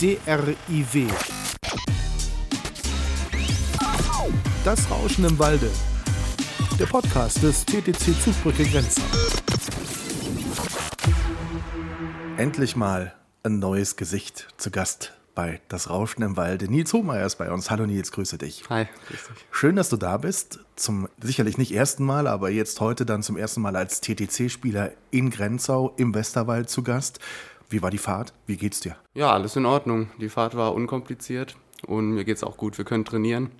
DRIW. Das Rauschen im Walde. Der Podcast des TTC Zugbrücke Grenzen. Endlich mal ein neues Gesicht zu Gast bei Das Rauschen im Walde. Nils Hohmeier ist bei uns. Hallo Nils, grüße dich. Hi, grüß dich. Schön, dass du da bist. Zum sicherlich nicht ersten Mal, aber jetzt heute dann zum ersten Mal als TTC-Spieler in Grenzau im Westerwald zu Gast. Wie war die Fahrt? Wie geht's dir? Ja, alles in Ordnung. Die Fahrt war unkompliziert und mir geht's auch gut. Wir können trainieren,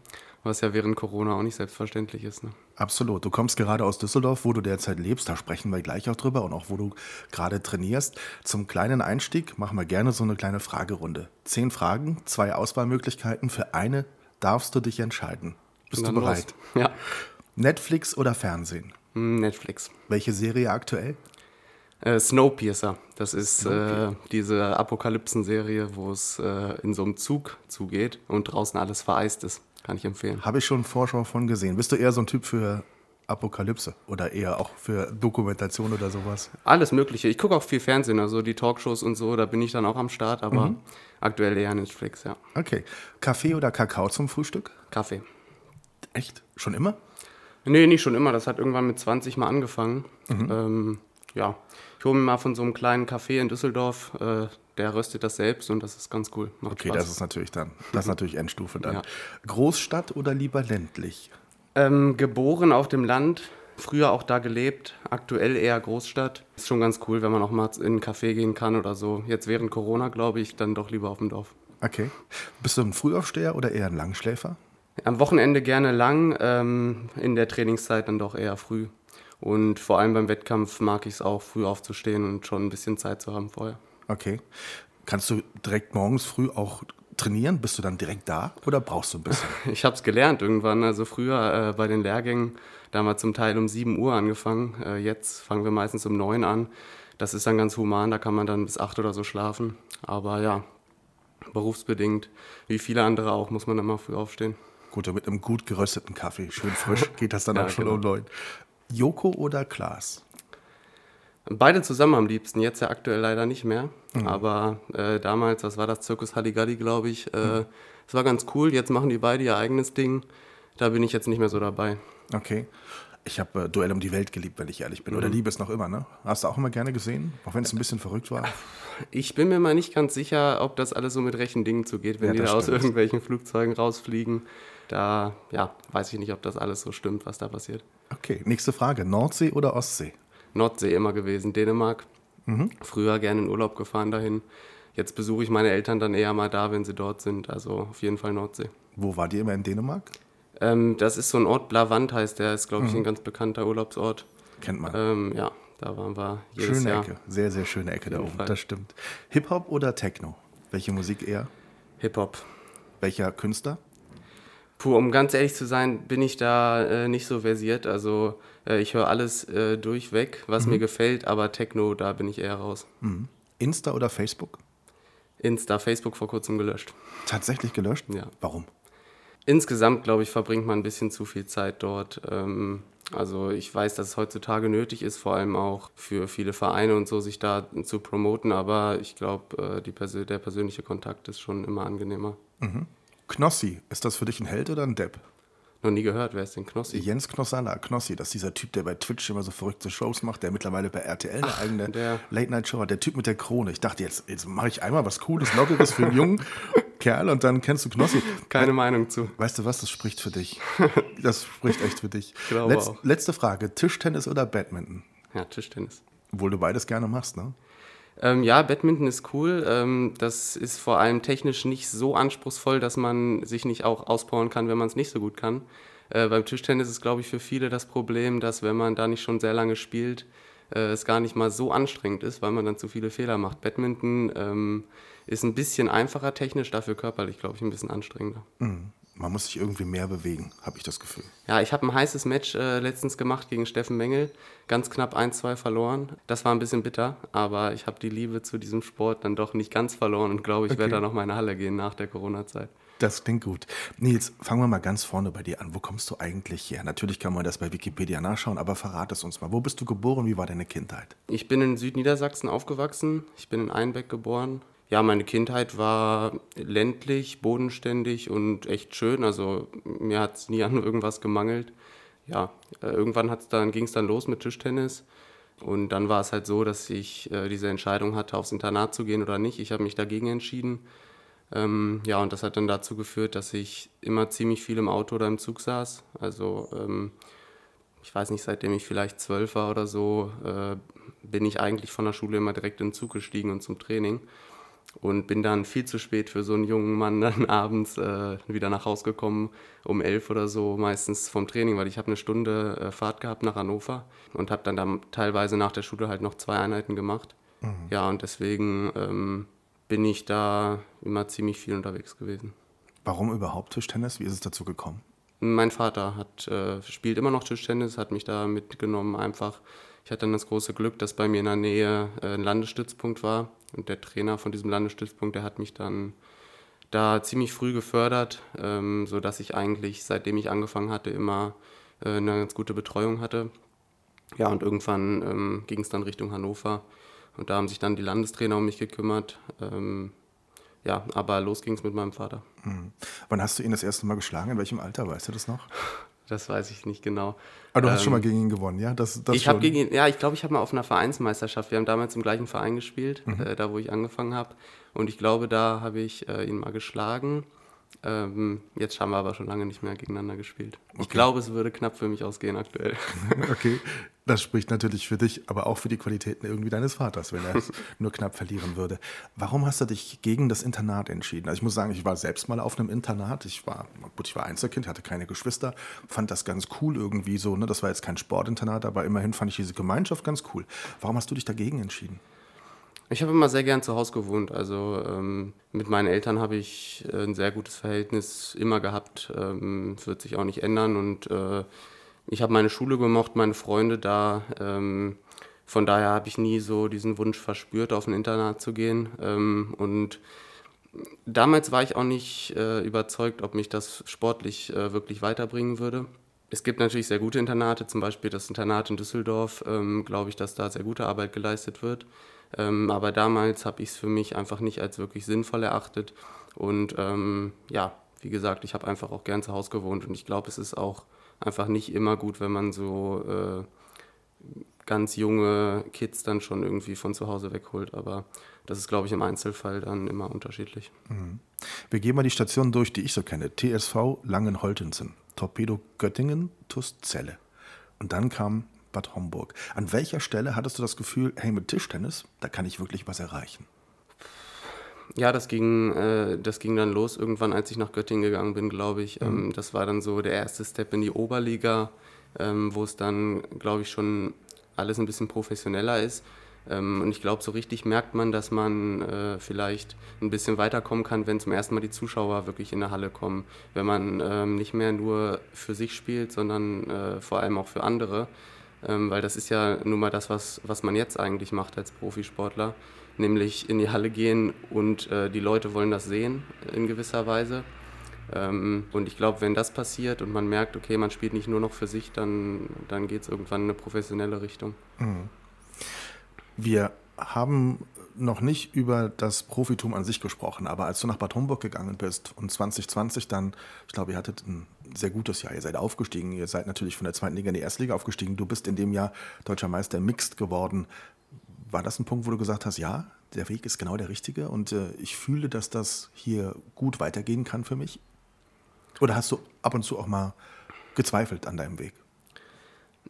was ja während Corona auch nicht selbstverständlich ist. Ne? Absolut. Du kommst gerade aus Düsseldorf, wo du derzeit lebst. Da sprechen wir gleich auch drüber und auch wo du gerade trainierst. Zum kleinen Einstieg machen wir gerne so eine kleine Fragerunde. Zehn Fragen, zwei Auswahlmöglichkeiten. Für eine darfst du dich entscheiden. Bist du bereit? Los. Ja. Netflix oder Fernsehen? Hm, Netflix. Welche Serie aktuell? Äh, Snowpiercer. Das ist äh, diese Apokalypsen-Serie, wo es äh, in so einem Zug zugeht und draußen alles vereist ist. Kann ich empfehlen. Habe ich schon Vorschau von gesehen. Bist du eher so ein Typ für Apokalypse oder eher auch für Dokumentation oder sowas? Alles Mögliche. Ich gucke auch viel Fernsehen, also die Talkshows und so, da bin ich dann auch am Start, aber mhm. aktuell eher Netflix, ja. Okay. Kaffee oder Kakao zum Frühstück? Kaffee. Echt? Schon immer? Nee, nicht schon immer. Das hat irgendwann mit 20 mal angefangen. Mhm. Ähm, ja, ich hole mir mal von so einem kleinen Café in Düsseldorf, äh, der röstet das selbst und das ist ganz cool. Macht okay, Spaß. das ist natürlich dann, das ist natürlich Endstufe dann. Ja. Großstadt oder lieber ländlich? Ähm, geboren auf dem Land, früher auch da gelebt, aktuell eher Großstadt. Ist schon ganz cool, wenn man auch mal in einen Café gehen kann oder so. Jetzt während Corona, glaube ich, dann doch lieber auf dem Dorf. Okay. Bist du ein Frühaufsteher oder eher ein Langschläfer? Am Wochenende gerne lang, ähm, in der Trainingszeit dann doch eher früh. Und vor allem beim Wettkampf mag ich es auch, früh aufzustehen und schon ein bisschen Zeit zu haben vorher. Okay. Kannst du direkt morgens früh auch trainieren? Bist du dann direkt da oder brauchst du ein bisschen? Ich habe es gelernt irgendwann. Also früher äh, bei den Lehrgängen, damals zum Teil um 7 Uhr angefangen. Äh, jetzt fangen wir meistens um 9 an. Das ist dann ganz human, da kann man dann bis 8 oder so schlafen. Aber ja, berufsbedingt, wie viele andere auch, muss man dann mal früh aufstehen. Gut, mit einem gut gerösteten Kaffee, schön frisch, geht das dann ja, auch schon genau. um 9. Joko oder Klaas? Beide zusammen am liebsten, jetzt ja aktuell leider nicht mehr. Mhm. Aber äh, damals, was war das, Zirkus Halligalli, glaube ich, äh, mhm. das war ganz cool. Jetzt machen die beide ihr eigenes Ding. Da bin ich jetzt nicht mehr so dabei. Okay. Ich habe äh, Duell um die Welt geliebt, wenn ich ehrlich bin. Mhm. Oder liebe es noch immer, ne? Hast du auch immer gerne gesehen? Auch wenn es ein bisschen verrückt war? Ich bin mir mal nicht ganz sicher, ob das alles so mit rechten Dingen zugeht, wenn ja, die da aus irgendwelchen Flugzeugen rausfliegen. Da, ja, weiß ich nicht, ob das alles so stimmt, was da passiert. Okay, nächste Frage. Nordsee oder Ostsee? Nordsee immer gewesen, Dänemark. Mhm. Früher gerne in Urlaub gefahren dahin. Jetzt besuche ich meine Eltern dann eher mal da, wenn sie dort sind. Also auf jeden Fall Nordsee. Wo war die immer in Dänemark? Ähm, das ist so ein Ort, Blavand heißt der, ist glaube ich mhm. ein ganz bekannter Urlaubsort. Kennt man. Ähm, ja, da waren wir jedes schöne Jahr. Ecke, sehr, sehr schöne Ecke da oben, Fall. das stimmt. Hip-Hop oder Techno? Welche Musik eher? Hip-Hop. Welcher Künstler? Puh, um ganz ehrlich zu sein, bin ich da äh, nicht so versiert. Also äh, ich höre alles äh, durchweg, was mhm. mir gefällt, aber Techno, da bin ich eher raus. Mhm. Insta oder Facebook? Insta, Facebook vor kurzem gelöscht. Tatsächlich gelöscht? Ja. Warum? Insgesamt, glaube ich, verbringt man ein bisschen zu viel Zeit dort. Ähm, also ich weiß, dass es heutzutage nötig ist, vor allem auch für viele Vereine und so, sich da zu promoten, aber ich glaube, äh, Persö der persönliche Kontakt ist schon immer angenehmer. Mhm. Knossi, ist das für dich ein Held oder ein Depp? Noch nie gehört, wer ist denn Knossi? Jens Knossalla, Knossi, das ist dieser Typ, der bei Twitch immer so verrückte Shows macht, der mittlerweile bei RTL eine Ach, eigene Late-Night-Show hat. Der Typ mit der Krone. Ich dachte, jetzt, jetzt mache ich einmal was Cooles, Lockeres für einen jungen Kerl und dann kennst du Knossi. Keine Meinung zu. Weißt du was, das spricht für dich. Das spricht echt für dich. Letz, letzte Frage, Tischtennis oder Badminton? Ja, Tischtennis. Obwohl du beides gerne machst, ne? Ähm, ja, Badminton ist cool. Ähm, das ist vor allem technisch nicht so anspruchsvoll, dass man sich nicht auch auspowern kann, wenn man es nicht so gut kann. Äh, beim Tischtennis ist, glaube ich, für viele das Problem, dass wenn man da nicht schon sehr lange spielt, äh, es gar nicht mal so anstrengend ist, weil man dann zu viele Fehler macht. Badminton ähm, ist ein bisschen einfacher technisch, dafür körperlich, glaube ich, ein bisschen anstrengender. Mhm man muss sich irgendwie mehr bewegen, habe ich das Gefühl. Ja, ich habe ein heißes Match äh, letztens gemacht gegen Steffen Mengel. Ganz knapp 1-2 verloren. Das war ein bisschen bitter, aber ich habe die Liebe zu diesem Sport dann doch nicht ganz verloren und glaube, ich okay. werde da noch mal in Halle gehen nach der Corona-Zeit. Das klingt gut. Nils, fangen wir mal ganz vorne bei dir an. Wo kommst du eigentlich her? Natürlich kann man das bei Wikipedia nachschauen, aber verrat es uns mal. Wo bist du geboren? Wie war deine Kindheit? Ich bin in Südniedersachsen aufgewachsen. Ich bin in Einbeck geboren ja, meine Kindheit war ländlich, bodenständig und echt schön. Also mir hat es nie an irgendwas gemangelt. Ja, äh, irgendwann dann, ging es dann los mit Tischtennis. Und dann war es halt so, dass ich äh, diese Entscheidung hatte, aufs Internat zu gehen oder nicht. Ich habe mich dagegen entschieden. Ähm, ja, und das hat dann dazu geführt, dass ich immer ziemlich viel im Auto oder im Zug saß. Also ähm, ich weiß nicht, seitdem ich vielleicht zwölf war oder so, äh, bin ich eigentlich von der Schule immer direkt in den Zug gestiegen und zum Training und bin dann viel zu spät für so einen jungen Mann dann abends äh, wieder nach Hause gekommen, um elf oder so, meistens vom Training, weil ich habe eine Stunde äh, Fahrt gehabt nach Hannover und habe dann, dann teilweise nach der Schule halt noch zwei Einheiten gemacht. Mhm. Ja, und deswegen ähm, bin ich da immer ziemlich viel unterwegs gewesen. Warum überhaupt Tischtennis? Wie ist es dazu gekommen? Mein Vater hat, äh, spielt immer noch Tischtennis, hat mich da mitgenommen einfach. Ich hatte dann das große Glück, dass bei mir in der Nähe äh, ein Landesstützpunkt war und der Trainer von diesem Landesstützpunkt, der hat mich dann da ziemlich früh gefördert, ähm, sodass ich eigentlich, seitdem ich angefangen hatte, immer äh, eine ganz gute Betreuung hatte. Ja, und irgendwann ähm, ging es dann Richtung Hannover und da haben sich dann die Landestrainer um mich gekümmert. Ähm, ja, aber los ging es mit meinem Vater. Mhm. Wann hast du ihn das erste Mal geschlagen? In welchem Alter, weißt du das noch? Das weiß ich nicht genau. Aber du hast ähm, schon mal gegen ihn gewonnen, ja? Das, das ich habe gegen ihn, ja, ich glaube, ich habe mal auf einer Vereinsmeisterschaft, wir haben damals im gleichen Verein gespielt, mhm. äh, da wo ich angefangen habe. Und ich glaube, da habe ich äh, ihn mal geschlagen. Ähm, jetzt haben wir aber schon lange nicht mehr gegeneinander gespielt. Okay. Ich glaube, es würde knapp für mich ausgehen aktuell. okay, das spricht natürlich für dich, aber auch für die Qualitäten irgendwie deines Vaters, wenn er es nur knapp verlieren würde. Warum hast du dich gegen das Internat entschieden? Also ich muss sagen, ich war selbst mal auf einem Internat. Ich war, gut, ich war Einzelkind, hatte keine Geschwister, fand das ganz cool irgendwie so. Ne? Das war jetzt kein Sportinternat, aber immerhin fand ich diese Gemeinschaft ganz cool. Warum hast du dich dagegen entschieden? Ich habe immer sehr gern zu Hause gewohnt. Also ähm, mit meinen Eltern habe ich äh, ein sehr gutes Verhältnis immer gehabt. Ähm, wird sich auch nicht ändern. Und äh, ich habe meine Schule gemocht, meine Freunde da. Ähm, von daher habe ich nie so diesen Wunsch verspürt, auf ein Internat zu gehen. Ähm, und damals war ich auch nicht äh, überzeugt, ob mich das sportlich äh, wirklich weiterbringen würde. Es gibt natürlich sehr gute Internate, zum Beispiel das Internat in Düsseldorf, ähm, glaube ich, dass da sehr gute Arbeit geleistet wird. Ähm, aber damals habe ich es für mich einfach nicht als wirklich sinnvoll erachtet. Und ähm, ja, wie gesagt, ich habe einfach auch gern zu Hause gewohnt und ich glaube, es ist auch einfach nicht immer gut, wenn man so äh, ganz junge Kids dann schon irgendwie von zu Hause wegholt. Aber das ist, glaube ich, im Einzelfall dann immer unterschiedlich. Mhm. Wir gehen mal die Stationen durch, die ich so kenne. TSV Langenholtensen, Torpedo Göttingen, TuS Celle. Und dann kam Bad Homburg. An welcher Stelle hattest du das Gefühl, hey, mit Tischtennis, da kann ich wirklich was erreichen? Ja, das ging, äh, das ging dann los irgendwann, als ich nach Göttingen gegangen bin, glaube ich. Ähm, mhm. das war dann so der erste Step in die Oberliga, ähm, wo es dann, glaube ich, schon alles ein bisschen professioneller ist. Ähm, und ich glaube, so richtig merkt man, dass man äh, vielleicht ein bisschen weiterkommen kann, wenn zum ersten Mal die Zuschauer wirklich in der Halle kommen. Wenn man ähm, nicht mehr nur für sich spielt, sondern äh, vor allem auch für andere. Ähm, weil das ist ja nun mal das, was, was man jetzt eigentlich macht als Profisportler, nämlich in die Halle gehen und äh, die Leute wollen das sehen in gewisser Weise. Ähm, und ich glaube, wenn das passiert und man merkt, okay, man spielt nicht nur noch für sich, dann, dann geht es irgendwann in eine professionelle Richtung. Mhm. Wir haben noch nicht über das Profitum an sich gesprochen, aber als du nach Bad Homburg gegangen bist und 2020 dann, ich glaube, ihr hattet ein sehr gutes Jahr, ihr seid aufgestiegen, ihr seid natürlich von der zweiten Liga in die erste Liga aufgestiegen, du bist in dem Jahr deutscher Meister Mixed geworden. War das ein Punkt, wo du gesagt hast, ja, der Weg ist genau der richtige und äh, ich fühle, dass das hier gut weitergehen kann für mich? Oder hast du ab und zu auch mal gezweifelt an deinem Weg?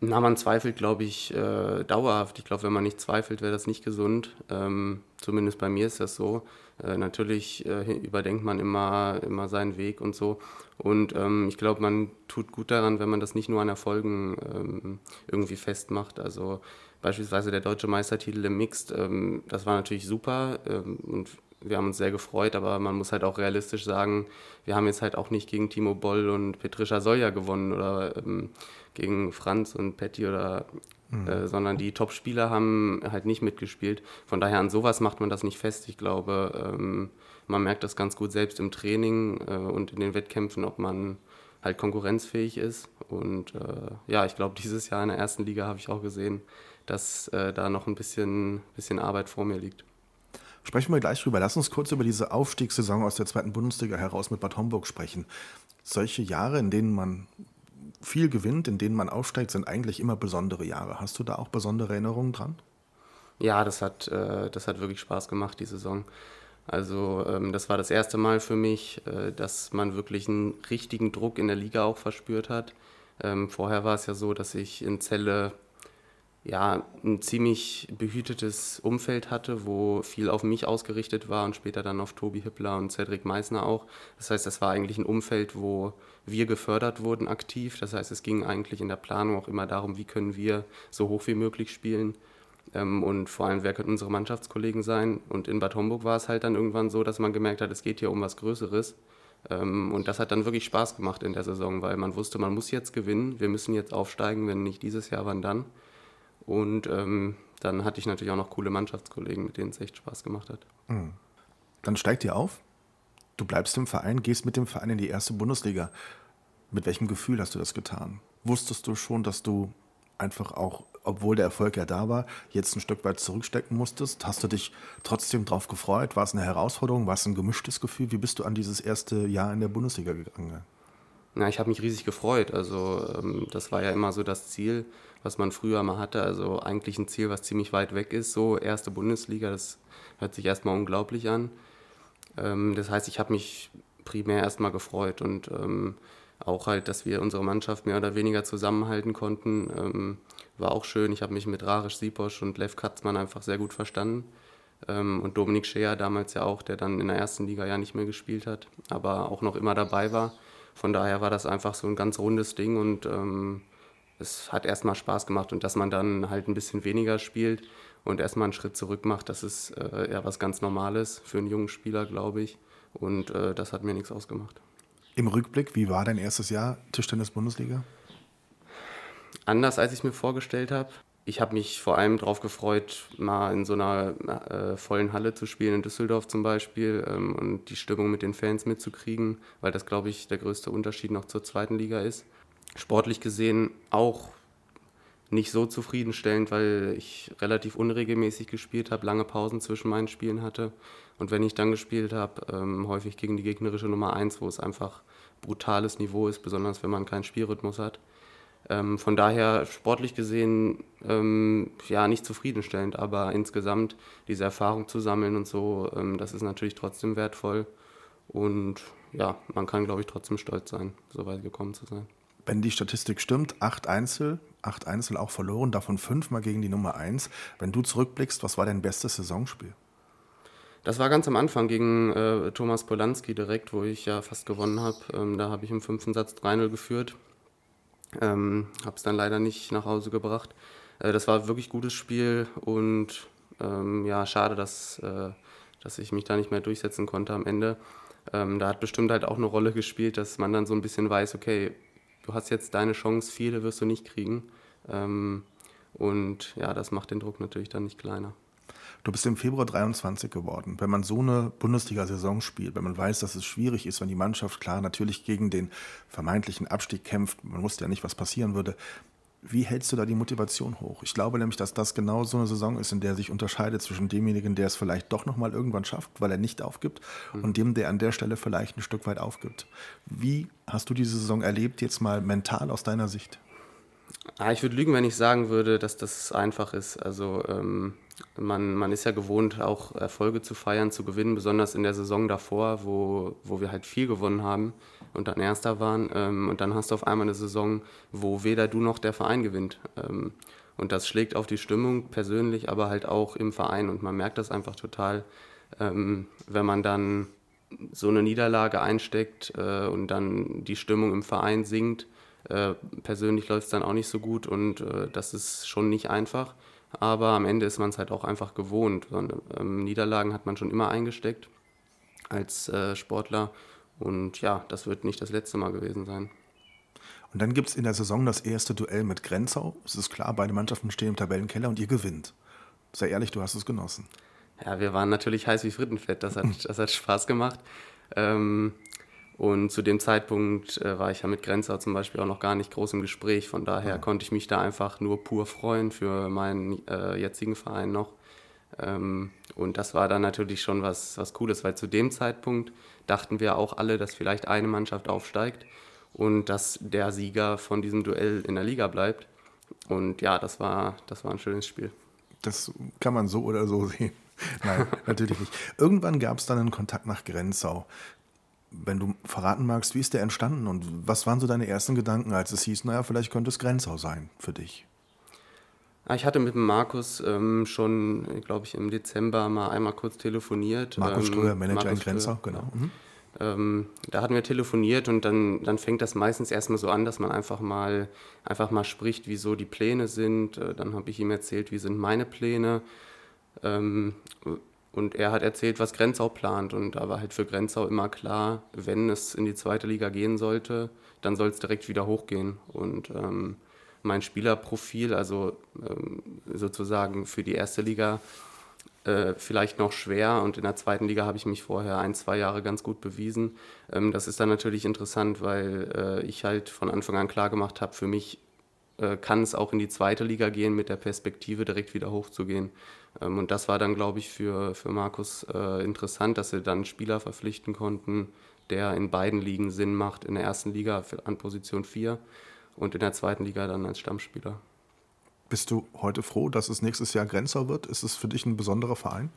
Na, man zweifelt, glaube ich, äh, dauerhaft. Ich glaube, wenn man nicht zweifelt, wäre das nicht gesund. Ähm, zumindest bei mir ist das so. Äh, natürlich äh, überdenkt man immer, immer seinen Weg und so. Und ähm, ich glaube, man tut gut daran, wenn man das nicht nur an Erfolgen ähm, irgendwie festmacht. Also beispielsweise der deutsche Meistertitel im Mixed, ähm, das war natürlich super ähm, und wir haben uns sehr gefreut, aber man muss halt auch realistisch sagen, wir haben jetzt halt auch nicht gegen Timo Boll und Petrischa Soja gewonnen oder ähm, gegen Franz und Petty oder mhm. äh, sondern die Top-Spieler haben halt nicht mitgespielt. Von daher an sowas macht man das nicht fest. Ich glaube, ähm, man merkt das ganz gut selbst im Training äh, und in den Wettkämpfen, ob man halt konkurrenzfähig ist. Und äh, ja, ich glaube, dieses Jahr in der ersten Liga habe ich auch gesehen, dass äh, da noch ein bisschen, bisschen Arbeit vor mir liegt. Sprechen wir gleich drüber. Lass uns kurz über diese Aufstiegssaison aus der zweiten Bundesliga heraus mit Bad Homburg sprechen. Solche Jahre, in denen man viel gewinnt, in denen man aufsteigt, sind eigentlich immer besondere Jahre. Hast du da auch besondere Erinnerungen dran? Ja, das hat, äh, das hat wirklich Spaß gemacht, die Saison. Also ähm, das war das erste Mal für mich, äh, dass man wirklich einen richtigen Druck in der Liga auch verspürt hat. Ähm, vorher war es ja so, dass ich in Celle ja, ein ziemlich behütetes Umfeld hatte, wo viel auf mich ausgerichtet war und später dann auf Tobi Hippler und Cedric Meissner auch. Das heißt, das war eigentlich ein Umfeld, wo wir gefördert wurden aktiv. Das heißt, es ging eigentlich in der Planung auch immer darum, wie können wir so hoch wie möglich spielen. Ähm, und vor allem, wer könnten unsere Mannschaftskollegen sein? Und in Bad Homburg war es halt dann irgendwann so, dass man gemerkt hat, es geht hier um was Größeres. Ähm, und das hat dann wirklich Spaß gemacht in der Saison, weil man wusste, man muss jetzt gewinnen, wir müssen jetzt aufsteigen, wenn nicht dieses Jahr, wann dann. Und ähm, dann hatte ich natürlich auch noch coole Mannschaftskollegen, mit denen es echt Spaß gemacht hat. Mhm. Dann steigt ihr auf, du bleibst im Verein, gehst mit dem Verein in die erste Bundesliga. Mit welchem Gefühl hast du das getan? Wusstest du schon, dass du einfach auch, obwohl der Erfolg ja da war, jetzt ein Stück weit zurückstecken musstest? Hast du dich trotzdem darauf gefreut? War es eine Herausforderung? War es ein gemischtes Gefühl? Wie bist du an dieses erste Jahr in der Bundesliga gegangen? Na, ich habe mich riesig gefreut. Also ähm, das war ja immer so das Ziel, was man früher mal hatte. Also eigentlich ein Ziel, was ziemlich weit weg ist. So erste Bundesliga, das hört sich erstmal unglaublich an. Ähm, das heißt, ich habe mich primär erstmal gefreut und ähm, auch halt, dass wir unsere Mannschaft mehr oder weniger zusammenhalten konnten, war auch schön. Ich habe mich mit Rarisch Siposch und Lev Katzmann einfach sehr gut verstanden. Und Dominik Scheer damals ja auch, der dann in der ersten Liga ja nicht mehr gespielt hat, aber auch noch immer dabei war. Von daher war das einfach so ein ganz rundes Ding und ähm, es hat erstmal Spaß gemacht. Und dass man dann halt ein bisschen weniger spielt und erstmal einen Schritt zurück macht, das ist äh, ja was ganz Normales für einen jungen Spieler, glaube ich. Und äh, das hat mir nichts ausgemacht. Im Rückblick, wie war dein erstes Jahr Tischtennis-Bundesliga? Anders, als ich mir vorgestellt habe. Ich habe mich vor allem darauf gefreut, mal in so einer äh, vollen Halle zu spielen, in Düsseldorf zum Beispiel, ähm, und die Stimmung mit den Fans mitzukriegen, weil das, glaube ich, der größte Unterschied noch zur zweiten Liga ist. Sportlich gesehen auch nicht so zufriedenstellend, weil ich relativ unregelmäßig gespielt habe, lange Pausen zwischen meinen Spielen hatte. Und wenn ich dann gespielt habe, ähm, häufig gegen die gegnerische Nummer 1, wo es einfach brutales Niveau ist, besonders wenn man keinen Spielrhythmus hat. Ähm, von daher sportlich gesehen ähm, ja nicht zufriedenstellend, aber insgesamt diese Erfahrung zu sammeln und so, ähm, das ist natürlich trotzdem wertvoll. Und ja, man kann, glaube ich, trotzdem stolz sein, so weit gekommen zu sein wenn die Statistik stimmt, acht Einzel, acht Einzel auch verloren, davon fünfmal gegen die Nummer eins. Wenn du zurückblickst, was war dein bestes Saisonspiel? Das war ganz am Anfang gegen äh, Thomas Polanski direkt, wo ich ja fast gewonnen habe. Ähm, da habe ich im fünften Satz 3-0 geführt. Ähm, habe es dann leider nicht nach Hause gebracht. Äh, das war wirklich gutes Spiel und ähm, ja, schade, dass, äh, dass ich mich da nicht mehr durchsetzen konnte am Ende. Ähm, da hat bestimmt halt auch eine Rolle gespielt, dass man dann so ein bisschen weiß, okay, du hast jetzt deine Chance, viele wirst du nicht kriegen. Ähm, und ja, das macht den Druck natürlich dann nicht kleiner. Du bist im Februar 23 geworden. Wenn man so eine Bundesliga-Saison spielt, wenn man weiß, dass es schwierig ist, wenn die Mannschaft klar natürlich gegen den vermeintlichen Abstieg kämpft, man wusste ja nicht, was passieren würde, wie hältst du da die Motivation hoch? Ich glaube nämlich, dass das genau so eine Saison ist, in der sich unterscheidet zwischen demjenigen, der es vielleicht doch nochmal irgendwann schafft, weil er nicht aufgibt, mhm. und dem, der an der Stelle vielleicht ein Stück weit aufgibt. Wie hast du diese Saison erlebt, jetzt mal mental aus deiner Sicht? Ah, ich würde lügen, wenn ich sagen würde, dass das einfach ist. Also ähm, man, man ist ja gewohnt, auch Erfolge zu feiern, zu gewinnen, besonders in der Saison davor, wo, wo wir halt viel gewonnen haben und dann Erster waren. Ähm, und dann hast du auf einmal eine Saison, wo weder du noch der Verein gewinnt. Ähm, und das schlägt auf die Stimmung persönlich, aber halt auch im Verein. Und man merkt das einfach total, ähm, wenn man dann so eine Niederlage einsteckt äh, und dann die Stimmung im Verein sinkt. Äh, persönlich läuft es dann auch nicht so gut und äh, das ist schon nicht einfach. Aber am Ende ist man es halt auch einfach gewohnt. Und, ähm, Niederlagen hat man schon immer eingesteckt als äh, Sportler und ja, das wird nicht das letzte Mal gewesen sein. Und dann gibt es in der Saison das erste Duell mit Grenzau. Es ist klar, beide Mannschaften stehen im Tabellenkeller und ihr gewinnt. Sei ehrlich, du hast es genossen. Ja, wir waren natürlich heiß wie Frittenfett. Das hat, das hat Spaß gemacht. Ähm, und zu dem Zeitpunkt äh, war ich ja mit Grenzau zum Beispiel auch noch gar nicht groß im Gespräch. Von daher ja. konnte ich mich da einfach nur pur freuen für meinen äh, jetzigen Verein noch. Ähm, und das war dann natürlich schon was, was Cooles, weil zu dem Zeitpunkt dachten wir auch alle, dass vielleicht eine Mannschaft aufsteigt und dass der Sieger von diesem Duell in der Liga bleibt. Und ja, das war, das war ein schönes Spiel. Das kann man so oder so sehen. Nein, natürlich nicht. Irgendwann gab es dann einen Kontakt nach Grenzau. Wenn du verraten magst, wie ist der entstanden und was waren so deine ersten Gedanken, als es hieß, naja, vielleicht könnte es Grenzau sein für dich? Ich hatte mit dem Markus ähm, schon, glaube ich, im Dezember mal einmal kurz telefoniert. Markus ähm, Ströer, Manager Markus in Grenzau, genau. Mhm. Ähm, da hatten wir telefoniert und dann, dann fängt das meistens erstmal so an, dass man einfach mal, einfach mal spricht, wieso die Pläne sind. Äh, dann habe ich ihm erzählt, wie sind meine Pläne. Ähm, und er hat erzählt, was Grenzau plant. Und da war halt für Grenzau immer klar, wenn es in die zweite Liga gehen sollte, dann soll es direkt wieder hochgehen. Und ähm, mein Spielerprofil, also ähm, sozusagen für die erste Liga, äh, vielleicht noch schwer und in der zweiten Liga habe ich mich vorher ein, zwei Jahre ganz gut bewiesen. Ähm, das ist dann natürlich interessant, weil äh, ich halt von Anfang an klar gemacht habe, für mich äh, kann es auch in die zweite Liga gehen mit der Perspektive direkt wieder hochzugehen. Ähm, und das war dann, glaube ich, für, für Markus äh, interessant, dass sie dann Spieler verpflichten konnten, der in beiden Ligen Sinn macht, in der ersten Liga an Position 4 und in der zweiten Liga dann als Stammspieler. Bist du heute froh, dass es nächstes Jahr Grenzau wird? Ist es für dich ein besonderer Verein?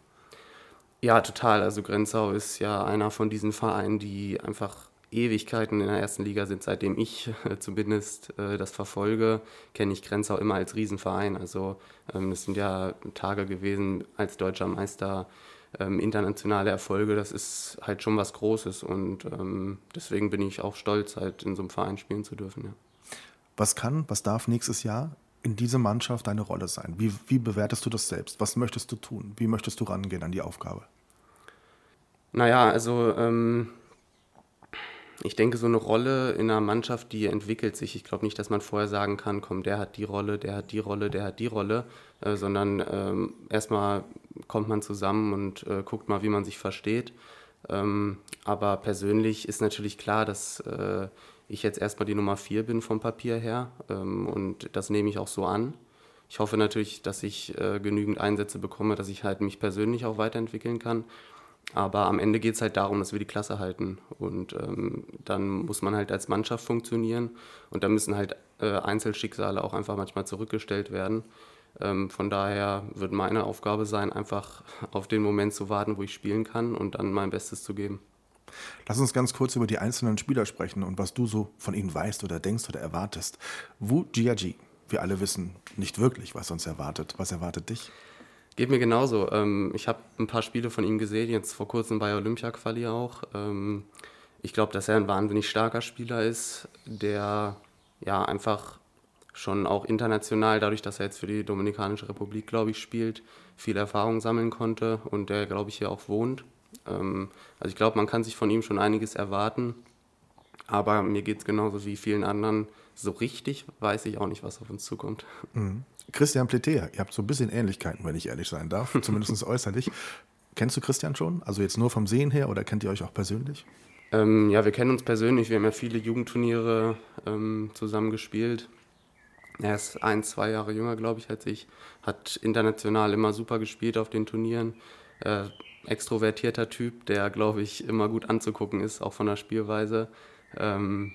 Ja, total. Also Grenzau ist ja einer von diesen Vereinen, die einfach Ewigkeiten in der ersten Liga sind. Seitdem ich äh, zumindest äh, das verfolge, kenne ich Grenzau immer als Riesenverein. Also ähm, es sind ja Tage gewesen als deutscher Meister, ähm, internationale Erfolge. Das ist halt schon was Großes und ähm, deswegen bin ich auch stolz, halt in so einem Verein spielen zu dürfen. Ja. Was kann, was darf nächstes Jahr in dieser Mannschaft deine Rolle sein? Wie, wie bewertest du das selbst? Was möchtest du tun? Wie möchtest du rangehen an die Aufgabe? Naja, also ähm, ich denke, so eine Rolle in einer Mannschaft, die entwickelt sich. Ich glaube nicht, dass man vorher sagen kann, komm, der hat die Rolle, der hat die Rolle, der hat die Rolle, äh, sondern ähm, erstmal kommt man zusammen und äh, guckt mal, wie man sich versteht. Ähm, aber persönlich ist natürlich klar, dass äh, ich jetzt erstmal die Nummer 4 bin vom Papier her ähm, und das nehme ich auch so an. Ich hoffe natürlich, dass ich äh, genügend Einsätze bekomme, dass ich halt mich persönlich auch weiterentwickeln kann. Aber am Ende geht es halt darum, dass wir die Klasse halten. Und ähm, dann muss man halt als Mannschaft funktionieren. Und da müssen halt äh, Einzelschicksale auch einfach manchmal zurückgestellt werden. Ähm, von daher wird meine Aufgabe sein, einfach auf den Moment zu warten, wo ich spielen kann und dann mein Bestes zu geben. Lass uns ganz kurz über die einzelnen Spieler sprechen und was du so von ihnen weißt oder denkst oder erwartest. Wu Jiaji, wir alle wissen nicht wirklich, was uns erwartet. Was erwartet dich? Geht mir genauso. Ähm, ich habe ein paar Spiele von ihm gesehen, jetzt vor kurzem bei Olympia-Quali auch. Ähm, ich glaube, dass er ein wahnsinnig starker Spieler ist, der ja einfach schon auch international, dadurch, dass er jetzt für die Dominikanische Republik, glaube ich, spielt, viel Erfahrung sammeln konnte und der, glaube ich, hier auch wohnt. Ähm, also ich glaube, man kann sich von ihm schon einiges erwarten. Aber mir geht es genauso wie vielen anderen. So richtig weiß ich auch nicht, was auf uns zukommt. Mhm. Christian Pletea, ihr habt so ein bisschen Ähnlichkeiten, wenn ich ehrlich sein darf, zumindest äußerlich. Kennst du Christian schon? Also jetzt nur vom Sehen her oder kennt ihr euch auch persönlich? Ähm, ja, wir kennen uns persönlich. Wir haben ja viele Jugendturniere ähm, zusammen gespielt. Er ist ein, zwei Jahre jünger, glaube ich, als ich. Hat international immer super gespielt auf den Turnieren. Äh, extrovertierter Typ, der, glaube ich, immer gut anzugucken ist, auch von der Spielweise. Ähm,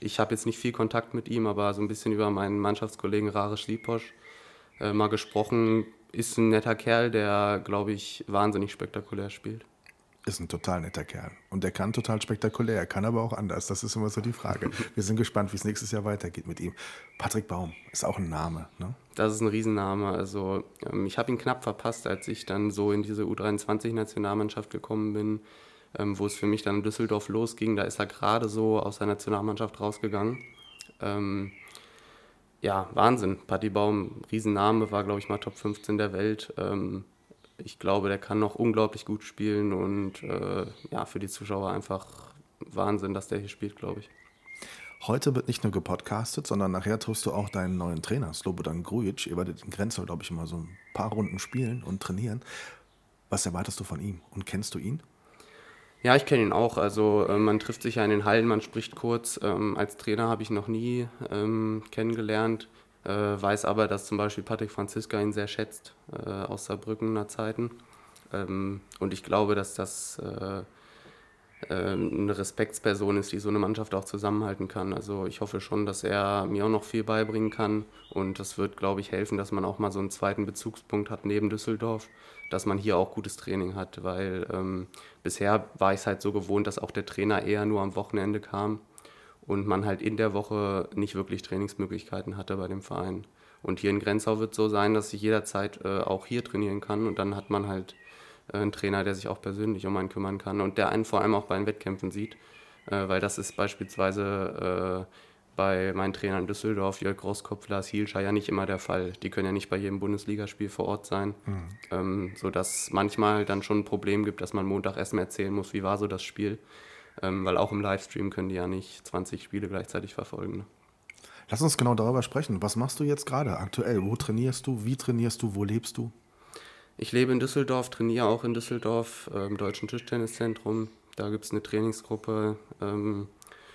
ich habe jetzt nicht viel Kontakt mit ihm, aber so ein bisschen über meinen Mannschaftskollegen Rares Liposch äh, mal gesprochen. Ist ein netter Kerl, der, glaube ich, wahnsinnig spektakulär spielt ist ein total netter Kerl. Und der kann total spektakulär, er kann aber auch anders. Das ist immer so die Frage. Wir sind gespannt, wie es nächstes Jahr weitergeht mit ihm. Patrick Baum ist auch ein Name, ne? Das ist ein Riesenname. Also ähm, ich habe ihn knapp verpasst, als ich dann so in diese U23-Nationalmannschaft gekommen bin, ähm, wo es für mich dann in Düsseldorf losging. Da ist er gerade so aus der Nationalmannschaft rausgegangen. Ähm, ja, Wahnsinn. Patti Baum, Riesenname, war, glaube ich, mal Top 15 der Welt. Ähm, ich glaube, der kann noch unglaublich gut spielen und äh, ja, für die Zuschauer einfach Wahnsinn, dass der hier spielt, glaube ich. Heute wird nicht nur gepodcastet, sondern nachher triffst du auch deinen neuen Trainer, Slobodan Grujic. Ihr werdet in Grenze, glaube ich, immer so ein paar Runden spielen und trainieren. Was erwartest du von ihm und kennst du ihn? Ja, ich kenne ihn auch. Also äh, man trifft sich ja in den Hallen, man spricht kurz. Ähm, als Trainer habe ich noch nie ähm, kennengelernt. äh, weiß aber, dass zum Beispiel Patrick Franziska ihn sehr schätzt äh, aus Saarbrückener Zeiten. Ähm, und ich glaube, dass das äh, eine Respektsperson ist, die so eine Mannschaft auch zusammenhalten kann. Also ich hoffe schon, dass er mir auch noch viel beibringen kann und das wird, glaube ich, helfen, dass man auch mal so einen zweiten Bezugspunkt hat neben Düsseldorf, dass man hier auch gutes Training hat, weil ähm, bisher war ich es halt so gewohnt, dass auch der Trainer eher nur am Wochenende kam und man halt in der Woche nicht wirklich Trainingsmöglichkeiten hatte bei dem Verein. Und hier in Grenzau wird es so sein, dass ich jederzeit äh, auch hier trainieren kann und dann hat man halt äh, ein Trainer, der sich auch persönlich um einen kümmern kann und der einen vor allem auch bei den Wettkämpfen sieht, äh, weil das ist beispielsweise äh, bei meinen Trainern in Düsseldorf, Jörg Großkopf, Lars Hielscher ja nicht immer der Fall. Die können ja nicht bei jedem Bundesligaspiel vor Ort sein, mhm. ähm, sodass manchmal dann schon ein Problem gibt, dass man Montag erstmal erzählen muss, wie war so das Spiel, ähm, weil auch im Livestream können die ja nicht 20 Spiele gleichzeitig verfolgen. Ne? Lass uns genau darüber sprechen. Was machst du jetzt gerade aktuell? Wo trainierst du? Wie trainierst du? Wo lebst du? Ich lebe in Düsseldorf, trainiere auch in Düsseldorf äh, im Deutschen Tischtenniszentrum. Da gibt es eine Trainingsgruppe ähm,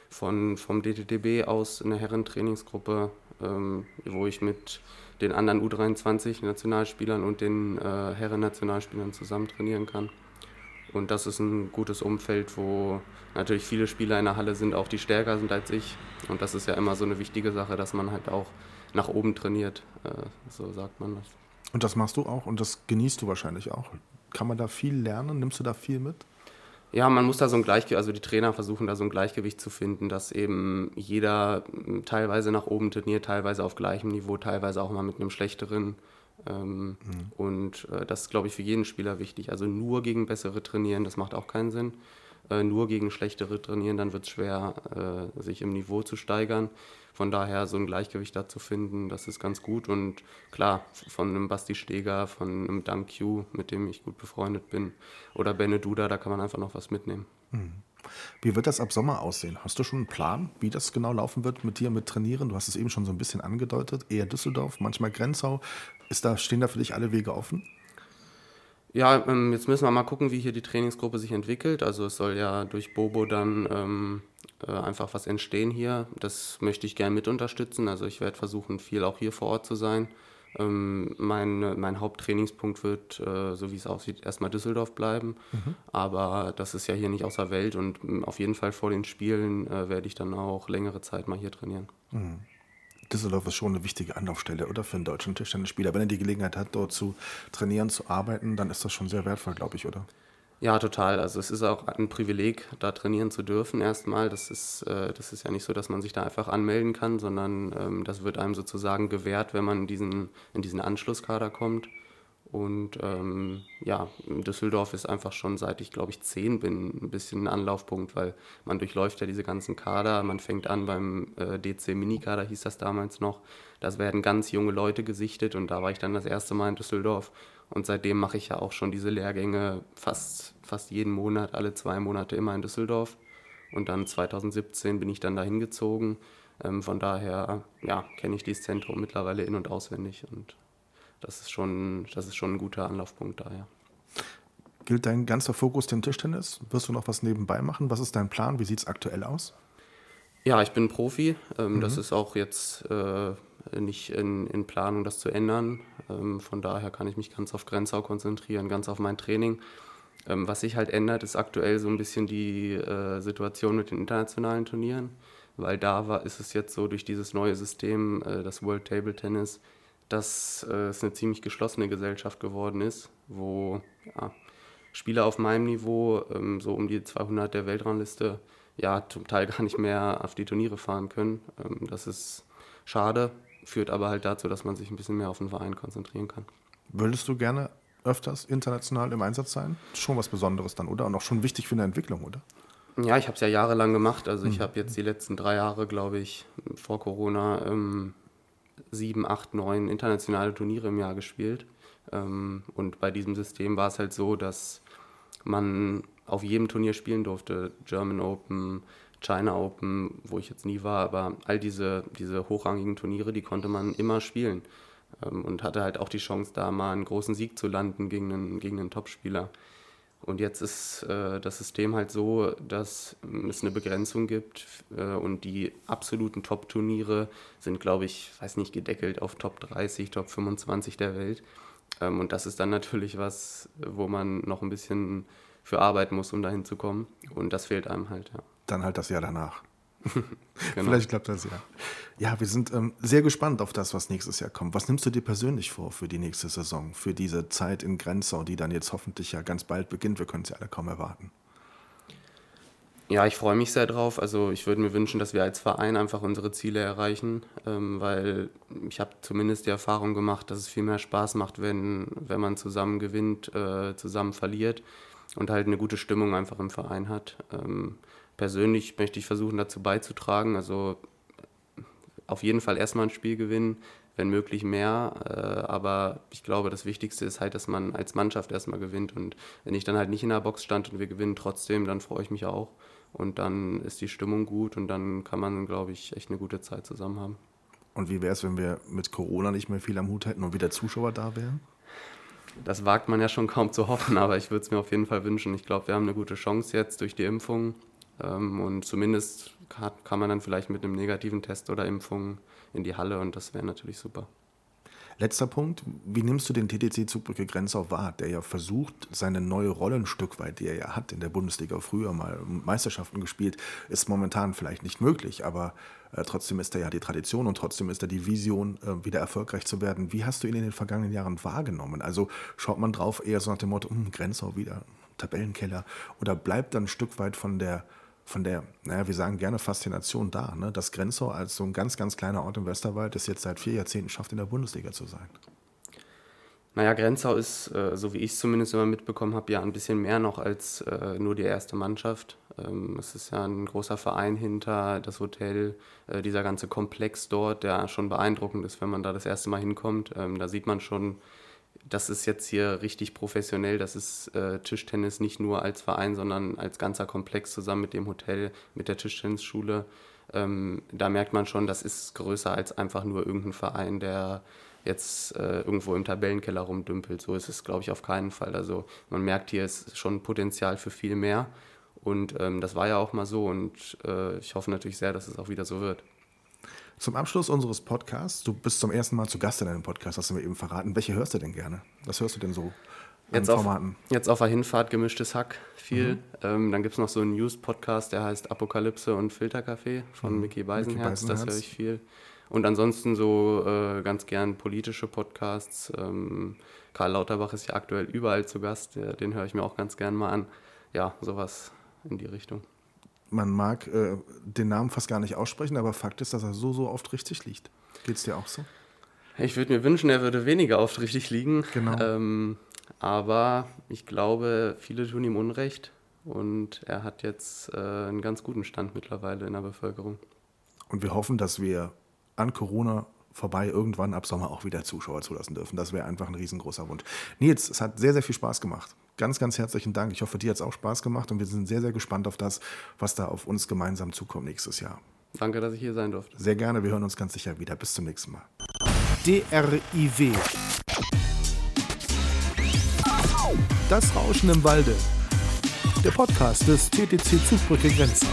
von, vom DTDB aus, eine Herrentrainingsgruppe, ähm, wo ich mit den anderen U23-Nationalspielern und den äh, Herren-Nationalspielern zusammen trainieren kann. Und das ist ein gutes Umfeld, wo natürlich viele Spieler in der Halle sind, auch die stärker sind als ich. Und das ist ja immer so eine wichtige Sache, dass man halt auch nach oben trainiert, äh, so sagt man das. Und das machst du auch und das genießt du wahrscheinlich auch. Kann man da viel lernen? Nimmst du da viel mit? Ja, man muss da so ein Gleichgewicht, also die Trainer versuchen da so ein Gleichgewicht zu finden, dass eben jeder teilweise nach oben trainiert, teilweise auf gleichem Niveau, teilweise auch mal mit einem schlechteren. Ähm, mhm. Und äh, das ist, glaube ich, für jeden Spieler wichtig. Also nur gegen bessere trainieren, das macht auch keinen Sinn. Äh, nur gegen schlechtere trainieren, dann wird es schwer, äh, sich im Niveau zu steigern. Von daher so ein Gleichgewicht da zu finden, das ist ganz gut. Und klar, von einem Basti Steger, von einem Dan Q, mit dem ich gut befreundet bin, oder Benne Duda, da kann man einfach noch was mitnehmen. Mhm. Wie wird das ab Sommer aussehen? Hast du schon einen Plan, wie das genau laufen wird mit dir, mit Trainieren? Du hast es eben schon so ein bisschen angedeutet. Eher Düsseldorf, manchmal Grenzau. Ist da, stehen da für dich alle Wege offen? Ja, ähm, jetzt müssen wir mal gucken, wie hier die Trainingsgruppe sich entwickelt. Also es soll ja durch Bobo dann ähm, äh, einfach was entstehen hier. Das möchte ich gerne mit unterstützen. Also ich werde versuchen, viel auch hier vor Ort zu sein. Ähm, mein, mein Haupttrainingspunkt wird, äh, so wie es aussieht, erstmal Düsseldorf bleiben. Mhm. Aber das ist ja hier nicht außer Welt und ähm, auf jeden Fall vor den Spielen äh, werde ich dann auch längere Zeit mal hier trainieren. Mhm. Düsseldorf ist schon eine wichtige Anlaufstelle, oder? Für einen deutschen Tischtennisspieler. Wenn er die Gelegenheit hat, dort zu trainieren, zu arbeiten, dann ist das schon sehr wertvoll, glaube ich, oder? Ja, total. Also es ist auch ein Privileg, da trainieren zu dürfen erstmal. Das ist, äh, das ist ja nicht so, dass man sich da einfach anmelden kann, sondern ähm, das wird einem sozusagen gewährt, wenn man in diesen, in diesen Anschlusskader kommt. Und ähm, ja, Düsseldorf ist einfach schon seit ich glaube ich zehn bin ein bisschen ein Anlaufpunkt, weil man durchläuft ja diese ganzen Kader. Man fängt an beim äh, DC Minikader, hieß das damals noch. Das werden ganz junge Leute gesichtet und da war ich dann das erste Mal in Düsseldorf. Und seitdem mache ich ja auch schon diese Lehrgänge fast, fast jeden Monat, alle zwei Monate immer in Düsseldorf. Und dann 2017 bin ich dann dahin gezogen. Ähm, von daher ja, kenne ich dieses Zentrum mittlerweile in- und auswendig. Und das ist schon, das ist schon ein guter Anlaufpunkt da, ja. Gilt dein ganzer Fokus dem Tischtennis? Wirst du noch was nebenbei machen? Was ist dein Plan? Wie sieht es aktuell aus? Ja, ich bin Profi. Ähm, mhm. Das ist auch jetzt äh, nicht in, in, Planung, das zu ändern. Ähm, von daher kann ich mich ganz auf Grenzau konzentrieren, ganz auf mein Training. Ähm, was sich halt ändert, ist aktuell so ein bisschen die äh, Situation mit den internationalen Turnieren, weil da war, ist es jetzt so durch dieses neue System, äh, das World Table Tennis, dass äh, es eine ziemlich geschlossene Gesellschaft geworden ist, wo ja, Spieler auf meinem Niveau, ähm, so um die 200 der Weltrangliste, ja, zum Teil gar nicht mehr auf die Turniere fahren können. Ähm, das ist schade, führt aber halt dazu, dass man sich ein bisschen mehr auf den Verein konzentrieren kann. Würdest du gerne öfters international im Einsatz sein? Schon was Besonderes dann, oder? Und auch schon wichtig für eine Entwicklung, oder? Ja, ich habe es ja jahrelang gemacht. Also ich hm. habe jetzt die letzten drei Jahre, glaube ich, vor Corona ähm, sieben, acht, neun internationale Turniere im Jahr gespielt. Ähm, und bei diesem System war es halt so, dass man auf jedem Turnier spielen durfte. German Open, China Open, wo ich jetzt nie war, aber all diese, diese hochrangigen Turniere, die konnte man immer spielen. Ähm, und hatte halt auch die Chance, da mal einen großen Sieg zu landen gegen einen, gegen einen Topspieler. Und jetzt ist äh, das System halt so, dass es eine Begrenzung gibt äh, und die absoluten Top-Turniere sind, glaube ich, weiß nicht, gedeckelt auf Top 30, Top 25 der Welt. Ähm, und das ist dann natürlich was, wo man noch ein bisschen für arbeiten muss, um dahin zu kommen. Und das fehlt einem halt, ja. Dann halt das Jahr danach. genau. Vielleicht klappt das ja. Ja, wir sind ähm, sehr gespannt auf das, was nächstes Jahr kommt. Was nimmst du dir persönlich vor für die nächste Saison, für diese Zeit in Grenzau, die dann jetzt hoffentlich ja ganz bald beginnt? Wir können es ja alle kaum erwarten. Ja, ich freue mich sehr drauf. Also ich würde mir wünschen, dass wir als Verein einfach unsere Ziele erreichen, ähm, weil ich habe zumindest die Erfahrung gemacht, dass es viel mehr Spaß macht, wenn, wenn man zusammen gewinnt, äh, zusammen verliert und halt eine gute Stimmung einfach im Verein hat. Ähm, persönlich möchte ich versuchen, dazu beizutragen. Also auf jeden Fall erstmal ein Spiel gewinnen, wenn möglich mehr. Äh, aber ich glaube, das Wichtigste ist halt, dass man als Mannschaft erstmal gewinnt. Und wenn ich dann halt nicht in der Box stand und wir gewinnen trotzdem, dann freue ich mich auch. Und dann ist die Stimmung gut und dann kann man, glaube ich, echt eine gute Zeit zusammen haben. Und wie wäre es, wenn wir mit Corona nicht mehr viel am Hut hätten und wieder Zuschauer da wären? Das wagt man ja schon kaum zu hoffen, aber ich würde es mir auf jeden Fall wünschen. Ich glaube, wir haben eine gute Chance jetzt durch die Impfung. Ähm, und zumindest kann man dann vielleicht mit einem negativen Test oder Impfung in die Halle und das wäre natürlich super. Letzter Punkt, wie nimmst du den TTC Zugbrücke Grenzau wahr, der ja versucht, seine neue Rolle ein Stück weit, die er ja hat in der Bundesliga früher mal Meisterschaften gespielt, ist momentan vielleicht nicht möglich, aber äh, trotzdem ist er ja die Tradition und trotzdem ist er die Vision, äh, wieder erfolgreich zu werden. Wie hast du ihn in den vergangenen Jahren wahrgenommen? Also schaut man drauf eher so nach dem Motto, hm, Grenzau wieder, Tabellenkeller, oder bleibt dann ein Stück weit von der von der, naja, wir sagen gerne Faszination da. Ne? Dass Grenzau als so ein ganz, ganz kleiner Ort im Westerwald es jetzt seit vier Jahrzehnten schafft, in der Bundesliga zu sein. Naja, Grenzau ist, äh, so wie ich es zumindest immer mitbekommen habe, ja ein bisschen mehr noch als äh, nur die erste Mannschaft. Ähm, es ist ja ein großer Verein hinter, das Hotel, äh, dieser ganze Komplex dort, der schon beeindruckend ist, wenn man da das erste Mal hinkommt. Ähm, da sieht man schon, das ist jetzt hier richtig professionell. Das ist äh, Tischtennis nicht nur als Verein, sondern als ganzer Komplex zusammen mit dem Hotel, mit der Tischtennisschule. Ähm, da merkt man schon, das ist größer als einfach nur irgendein Verein, der jetzt äh, irgendwo im Tabellenkeller rumdümpelt. So ist es, glaube ich, auf keinen Fall. Also man merkt, hier ist schon Potenzial für viel mehr. Und ähm, das war ja auch mal so. Und äh, ich hoffe natürlich sehr, dass es auch wieder so wird. Zum Abschluss unseres Podcasts, du bist zum ersten Mal zu Gast in einem Podcast, hast du mir eben verraten. Welche hörst du denn gerne? Was hörst du denn so jetzt auf, Formaten? Jetzt auf der Hinfahrt gemischtes Hack viel. Mhm. Ähm, dann gibt es noch so einen News-Podcast, der heißt Apokalypse und Filterkaffee von mhm. Mickey Beisenherz. Das höre ich viel. Und ansonsten so äh, ganz gern politische Podcasts. Ähm, Karl Lauterbach ist ja aktuell überall zu Gast. Den höre ich mir auch ganz gern mal an. Ja, sowas in die Richtung man mag äh, den Namen fast gar nicht aussprechen, aber Fakt ist, dass er so, so oft richtig liegt. Geht es dir auch so? Ich würde mir wünschen, er würde weniger oft richtig liegen. Genau. Ähm, aber ich glaube, viele tun ihm Unrecht und er hat jetzt äh, einen ganz guten Stand mittlerweile in der Bevölkerung. Und wir hoffen, dass wir an Corona vorbei irgendwann ab Sommer auch wieder Zuschauer zulassen dürfen. Das wäre einfach ein riesengroßer Wunsch. Nils, es hat sehr, sehr viel Spaß gemacht. Ganz, ganz herzlichen Dank. Ich hoffe, dir hat es auch Spaß gemacht und wir sind sehr, sehr gespannt auf das, was da auf uns gemeinsam zukommt nächstes Jahr. Danke, dass ich hier sein durfte. Sehr gerne. Wir hören uns ganz sicher wieder. Bis zum nächsten Mal. DRIW. Das Rauschen im Walde. Der Podcast des TTC Zugbrücke Grenzen.